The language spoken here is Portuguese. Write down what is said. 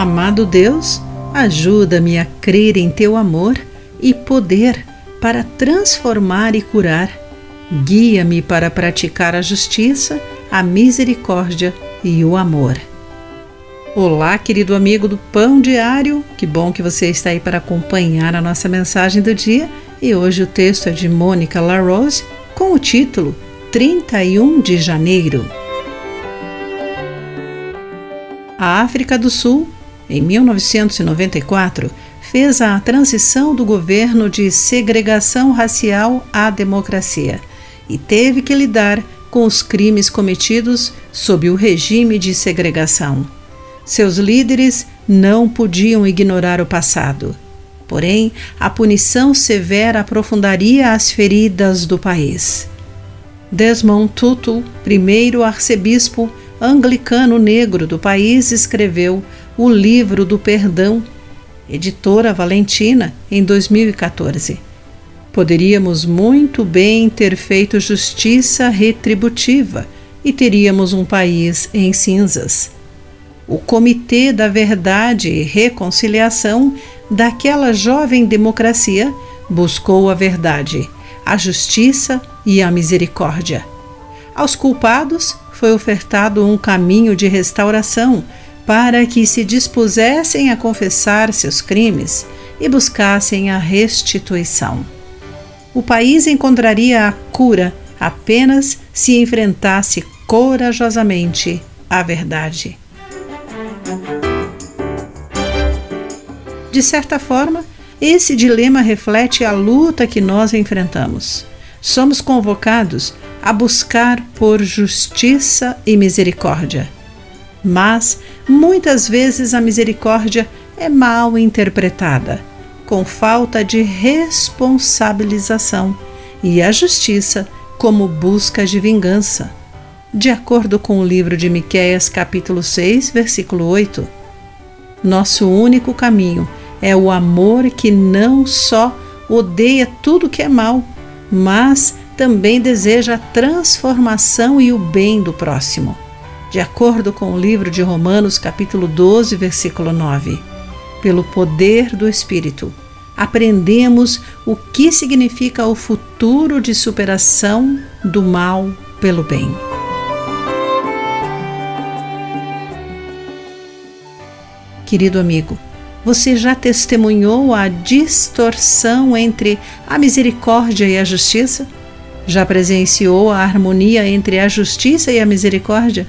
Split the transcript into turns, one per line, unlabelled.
Amado Deus, ajuda-me a crer em teu amor e poder para transformar e curar. Guia-me para praticar a justiça, a misericórdia e o amor. Olá, querido amigo do Pão Diário, que bom que você está aí para acompanhar a nossa mensagem do dia. E hoje o texto é de Mônica LaRose com o título 31 de Janeiro. A África do Sul, em 1994, fez a transição do governo de segregação racial à democracia e teve que lidar com os crimes cometidos sob o regime de segregação. Seus líderes não podiam ignorar o passado. Porém, a punição severa aprofundaria as feridas do país. Desmond Tutu, primeiro arcebispo anglicano negro do país, escreveu o Livro do Perdão, editora Valentina, em 2014. Poderíamos muito bem ter feito justiça retributiva e teríamos um país em cinzas o Comitê da Verdade e Reconciliação daquela jovem democracia buscou a verdade, a justiça e a misericórdia. Aos culpados foi ofertado um caminho de restauração para que se dispusessem a confessar seus crimes e buscassem a restituição. O país encontraria a cura apenas se enfrentasse corajosamente a verdade. De certa forma, esse dilema reflete a luta que nós enfrentamos. Somos convocados a buscar por justiça e misericórdia. Mas, muitas vezes, a misericórdia é mal interpretada, com falta de responsabilização, e a justiça como busca de vingança. De acordo com o livro de Miqueias, capítulo 6, versículo 8, nosso único caminho é o amor que não só odeia tudo que é mal, mas também deseja a transformação e o bem do próximo. De acordo com o livro de Romanos, capítulo 12, versículo 9. Pelo poder do Espírito, aprendemos o que significa o futuro de superação do mal pelo bem. Querido amigo, você já testemunhou a distorção entre a misericórdia e a justiça? Já presenciou a harmonia entre a justiça e a misericórdia?